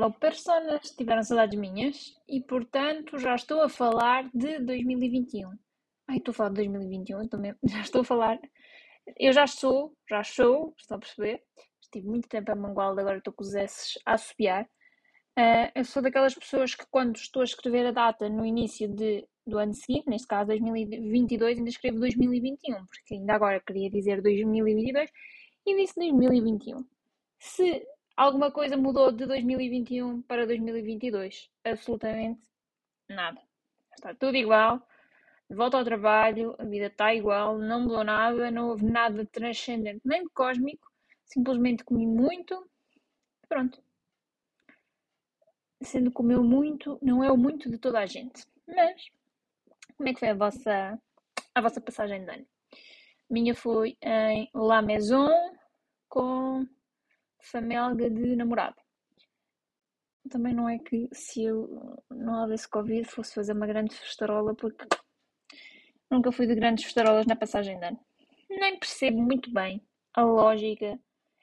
Olá, personas, tiveram saudades minhas e, portanto, já estou a falar de 2021. Ai, estou a falar de 2021, eu também já estou a falar. Eu já sou, já sou, estão a perceber? Estive muito tempo a Mangualde, agora estou com os S a assobiar. Uh, eu sou daquelas pessoas que, quando estou a escrever a data no início de, do ano seguinte, neste caso 2022, ainda escrevo 2021, porque ainda agora queria dizer 2022 e disse 2021. Se Alguma coisa mudou de 2021 para 2022? Absolutamente nada. Está tudo igual. Volto ao trabalho, a vida está igual, não mudou nada, não houve nada de transcendente nem de cósmico. Simplesmente comi muito. Pronto. Sendo comeu muito, não é o muito de toda a gente. Mas, como é que foi a vossa, a vossa passagem de ano? minha foi em La Maison com famelga de namorado. Também não é que se eu não houvesse Covid fosse fazer uma grande festarola, porque nunca fui de grandes festarolas na passagem de ano. Nem percebo muito bem a lógica.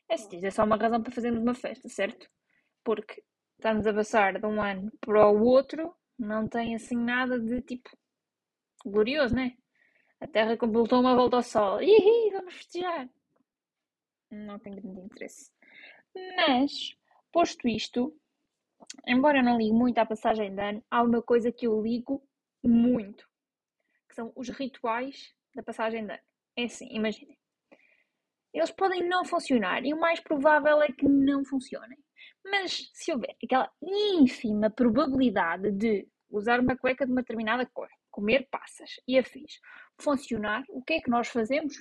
É se é só uma razão para fazermos uma festa, certo? Porque estamos a passar de um ano para o outro, não tem assim nada de tipo glorioso, né? A Terra completou uma volta ao Sol. Ihi, vamos festejar! Não tenho grande interesse. Mas, posto isto, embora eu não ligue muito à passagem de ano, há uma coisa que eu ligo muito, que são os rituais da passagem de ano. É assim, imaginem. Eles podem não funcionar e o mais provável é que não funcionem. Mas se houver aquela ínfima probabilidade de usar uma cueca de uma determinada cor, comer passas e afins, funcionar, o que é que nós fazemos?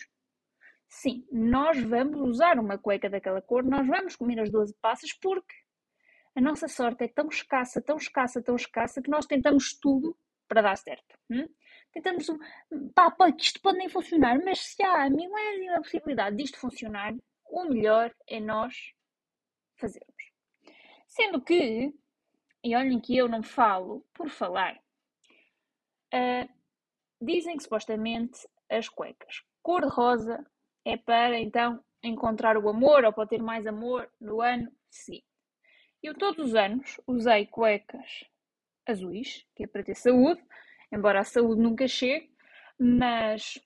Sim, nós vamos usar uma cueca daquela cor, nós vamos comer as 12 passas porque a nossa sorte é tão escassa, tão escassa, tão escassa que nós tentamos tudo para dar certo. Hum? Tentamos, pá, pá, que isto pode nem funcionar, mas se há a milésima possibilidade disto funcionar, o melhor é nós fazermos. Sendo que, e olhem que eu não falo por falar, uh, dizem que supostamente as cuecas cor-de-rosa é para então encontrar o amor ou para ter mais amor no ano seguinte. Eu todos os anos usei cuecas azuis, que é para ter saúde, embora a saúde nunca chegue, mas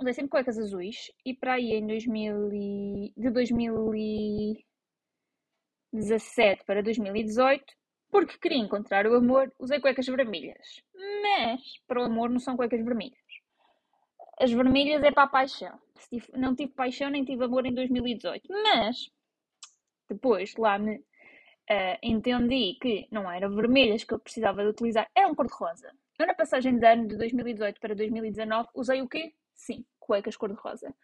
usei sempre cuecas azuis e para aí em 2000 e, de 2017 para 2018, porque queria encontrar o amor, usei cuecas vermelhas. Mas para o amor não são cuecas vermelhas. As vermelhas é para a paixão. Não tive paixão nem tive amor em 2018. Mas depois lá me uh, entendi que não eram vermelhas que eu precisava de utilizar, eram cor-de-rosa. Eu na passagem de ano de 2018 para 2019 usei o quê? Sim, cuecas cor-de-rosa.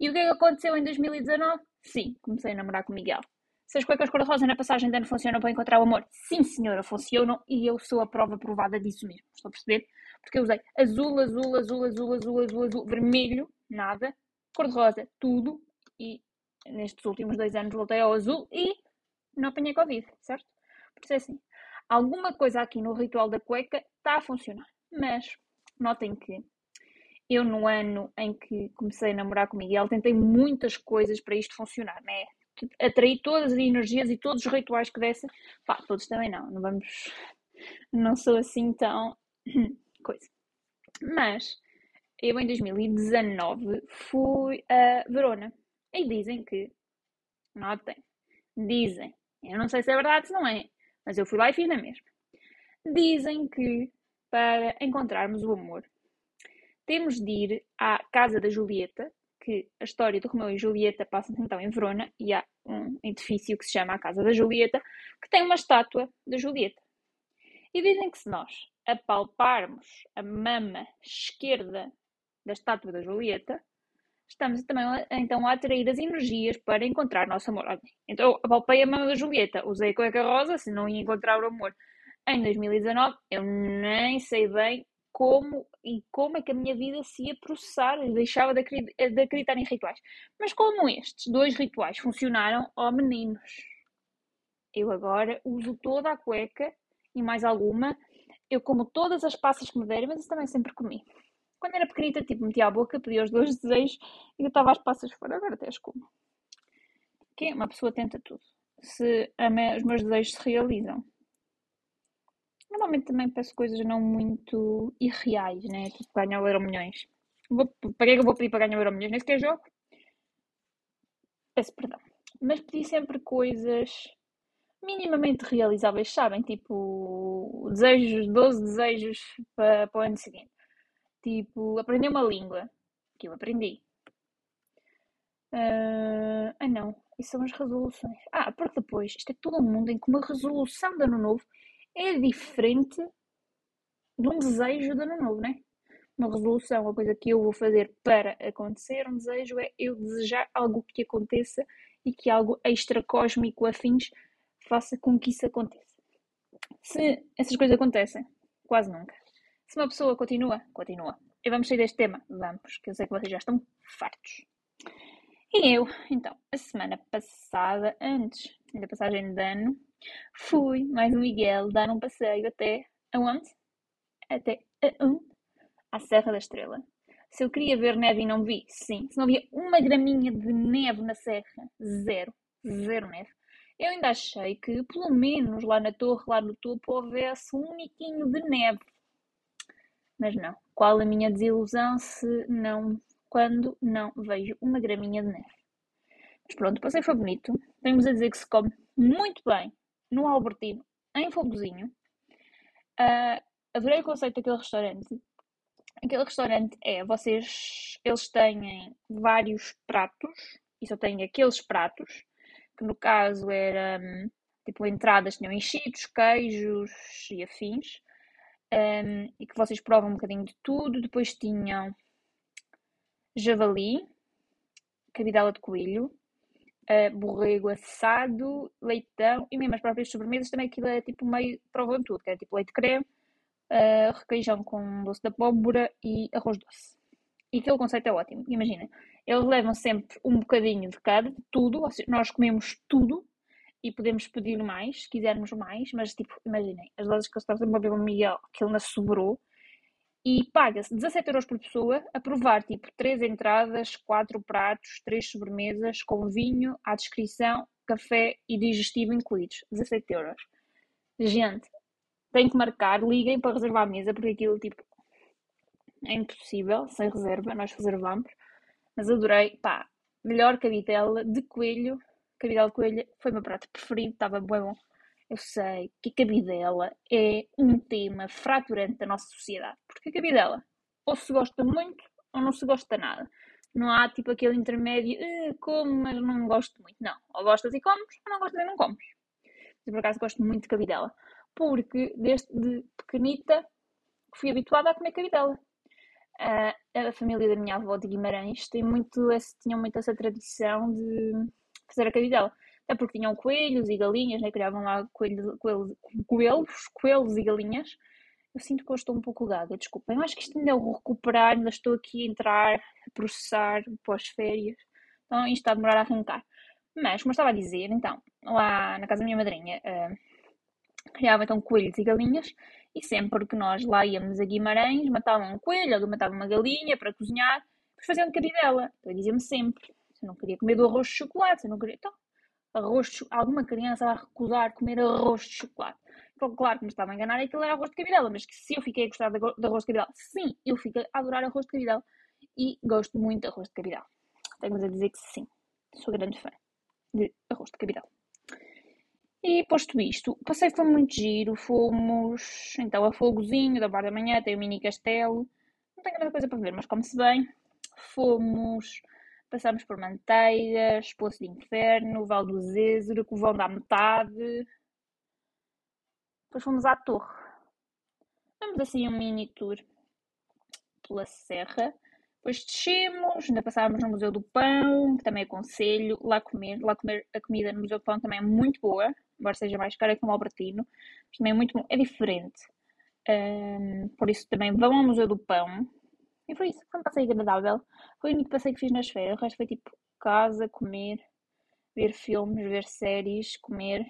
E o que é que aconteceu em 2019? Sim, comecei a namorar com o Miguel. Se as cuecas cor-de-rosa na passagem de ano funcionam para encontrar o amor, sim senhora, funcionam e eu sou a prova provada disso mesmo. Estou a perceber? Porque eu usei azul, azul, azul, azul, azul, azul, azul, vermelho, nada, cor-de-rosa, tudo. E nestes últimos dois anos voltei ao azul e não apanhei Covid, certo? Por isso é assim, alguma coisa aqui no ritual da cueca está a funcionar. Mas notem que eu, no ano em que comecei a namorar com o Miguel, tentei muitas coisas para isto funcionar, né? Atraí todas as energias e todos os rituais que dessem. Pá, todos também não, não vamos. Não sou assim tão coisa. Mas eu em 2019 fui a Verona e dizem que, notem, dizem, eu não sei se é verdade se não é, mas eu fui lá e fiz na mesma. Dizem que para encontrarmos o amor temos de ir à casa da Julieta, que a história de Romeu e Julieta passa-se então em Verona e há um edifício que se chama a Casa da Julieta, que tem uma estátua da Julieta. E dizem que se nós apalparmos a mama esquerda da estátua da Julieta, estamos também então a atrair as energias para encontrar nosso amor. Então, apalpei a mama da Julieta, usei a cueca rosa, se não ia encontrar o amor em 2019, eu nem sei bem como e como é que a minha vida se ia processar e deixava de acreditar, de acreditar em rituais. Mas como estes dois rituais funcionaram, ó oh meninos, eu agora uso toda a cueca e mais alguma eu como todas as passas que me derem, mas isso também sempre comi. Quando era pequenita, tipo, metia a boca, pedia os dois desejos e eu estava as passas fora, agora até as como. Que uma pessoa tenta tudo. se os meus desejos se realizam. Normalmente também peço coisas não muito irreais, né? Tipo ganhar o Euro Milhões. Vou, para que é que eu vou pedir para ganhar o Euro Milhões? Nem sequer jogo. Peço perdão. Mas pedi sempre coisas minimamente realizáveis, sabem? Tipo, desejos, 12 desejos para, para o ano seguinte. Tipo, aprender uma língua. Que eu aprendi. Uh, ah, não. Isso são as resoluções. Ah, porque depois, isto é todo um mundo em que uma resolução de ano novo é diferente de um desejo de ano novo, né? Uma resolução, uma coisa que eu vou fazer para acontecer, um desejo é eu desejar algo que aconteça e que algo extracósmico afins faça com que isso aconteça. Se essas coisas acontecem, quase nunca. Se uma pessoa continua, continua. E vamos sair deste tema? Vamos, que eu sei que vocês já estão fartos. E eu, então, a semana passada, antes da passagem de ano, fui mais um Miguel dar um passeio até aonde? Até aonde? À Serra da Estrela. Se eu queria ver neve e não vi, sim. Se não havia uma graminha de neve na serra, zero. Zero neve. Eu ainda achei que, pelo menos lá na torre, lá no topo, houvesse um miquinho de neve. Mas não. Qual a minha desilusão se não, quando não vejo uma graminha de neve? Mas pronto, o passeio foi bonito. Temos a dizer que se come muito bem no Albertino, em Fogozinho. Uh, adorei o conceito daquele restaurante. Aquele restaurante é, vocês, eles têm vários pratos e só têm aqueles pratos que no caso era tipo entradas tinham enchidos, queijos e afins, um, e que vocês provam um bocadinho de tudo. Depois tinham javali, cabidela de coelho, uh, borrego assado, leitão e mesmo as próprias sobremesas também aquilo é tipo meio provam tudo, que é tipo leite creme, uh, requeijão com doce de abóbora e arroz doce. E aquele conceito é ótimo. Imagina, eles levam sempre um bocadinho de cada, tudo, nós comemos tudo e podemos pedir mais, se quisermos mais, mas tipo, imaginem, as doses que eles estavam a beber um Miguel, que ele não sobrou, e paga-se 17 euros por pessoa a provar tipo 3 entradas, 4 pratos, 3 sobremesas, com vinho, à descrição, café e digestivo incluídos. 17 euros. Gente, tem que marcar, liguem para reservar a mesa, porque aquilo tipo é impossível, sem reserva, nós reservamos. Mas adorei, pá, melhor cabidela de coelho. Cabidela de coelho foi o meu prato preferido, estava bom. Eu sei que a cabidela é um tema fraturante da nossa sociedade. Porque a cabidela ou se gosta muito ou não se gosta nada. Não há tipo aquele intermédio, eh, como, mas não gosto muito. Não, ou gostas e comes, ou não gostas e não comes. Eu por acaso gosto muito de cabidela. Porque desde de pequenita fui habituada a comer cabidela. Uh, a família da minha avó de Guimarães tem muito esse, tinham muito essa tradição de fazer a cabidela. Até porque tinham coelhos e galinhas, né? criavam lá coelhos, coelhos, coelhos, coelhos e galinhas. Eu sinto que eu estou um pouco gaga, desculpem. Eu acho que isto ainda é o recuperar, ainda estou aqui a entrar, a processar pós-férias. Então isto está a demorar a arrancar. Mas, como eu estava a dizer, então, lá na casa da minha madrinha, uh, então coelhos e galinhas e sempre que nós lá íamos a Guimarães, matavam um coelho, ou matavam uma galinha para cozinhar, depois faziam cabidela. Então dizia-me sempre, se eu não queria comer do arroz de chocolate, se eu não queria... Então, arroz de... alguma criança vai recusar comer arroz de chocolate. Então, claro que me estava a enganar, aquilo era arroz de cabidela, mas que se eu fiquei a gostar de arroz de cabidela, sim, eu fiquei a adorar arroz de cabidela e gosto muito de arroz de cabidela. Tenho a dizer que sim, sou grande fã de arroz de cabidela. E posto isto, o passeio foi muito giro, fomos então a Fogozinho, da Bar da Manhã, tem o mini castelo, não tem grande coisa para ver, mas come-se bem. Fomos, passámos por Manteigas, Poço de Inferno, Val do Zézero, Covão da Metade. Depois fomos à Torre. Damos assim um mini tour pela Serra. Depois descemos, ainda passámos no Museu do Pão, que também aconselho lá comer. Lá comer a comida no Museu do Pão também é muito boa embora seja mais cara que um Albertino, mas também é muito bom, é diferente. Um, por isso também vão ao Museu do Pão. E foi isso, foi um passeio agradável. Foi o único passeio que fiz nas férias. O resto foi tipo casa, comer, ver filmes, ver séries, comer.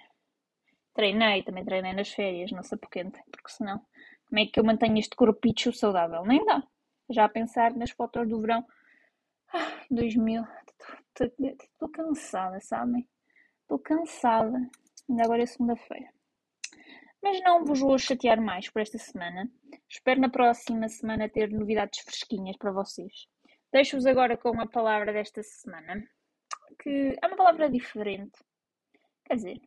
Treinei, também treinei nas férias, não sei porquê, porque senão, como é que eu mantenho este corpicho saudável? Nem dá. Já a pensar nas fotos do verão. Ah, 2000, estou cansada, sabem? Estou cansada. Ainda agora é segunda-feira. Mas não vos vou chatear mais por esta semana. Espero na próxima semana ter novidades fresquinhas para vocês. Deixo-vos agora com a palavra desta semana, que é uma palavra diferente. Quer dizer,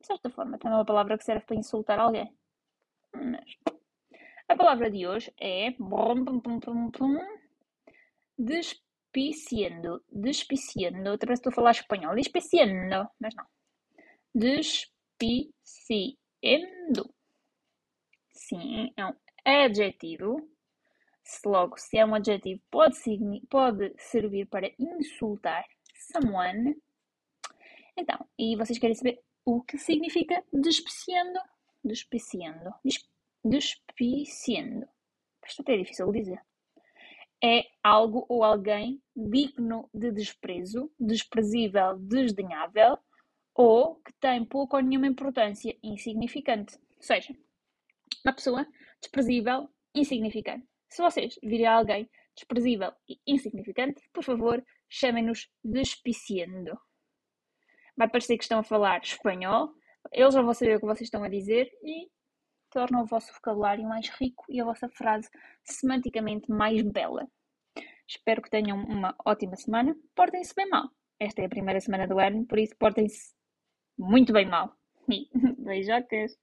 de certa forma, também é uma palavra que serve para insultar alguém. Mas a palavra de hoje é despiciando. Despiciando. Outra vez estou a falar espanhol. Despiciando. Mas não. Despiciando. Sim, é um adjetivo. Se logo, se é um adjetivo, pode, pode servir para insultar someone. Então, e vocês querem saber o que significa despiciando? Despiciando. Despiciando. Isto até é difícil de dizer é algo ou alguém digno de desprezo, desprezível, desdenhável ou que tem pouca ou nenhuma importância, insignificante. Ou seja, uma pessoa desprezível, insignificante. Se vocês virem alguém desprezível e insignificante, por favor, chamem-nos despiciando. Vai parecer que estão a falar espanhol, eles já vão saber o que vocês estão a dizer e torna o vosso vocabulário mais rico e a vossa frase semanticamente mais bela. Espero que tenham uma ótima semana. Portem-se bem mal. Esta é a primeira semana do ano, por isso portem-se muito bem mal. Beijocas!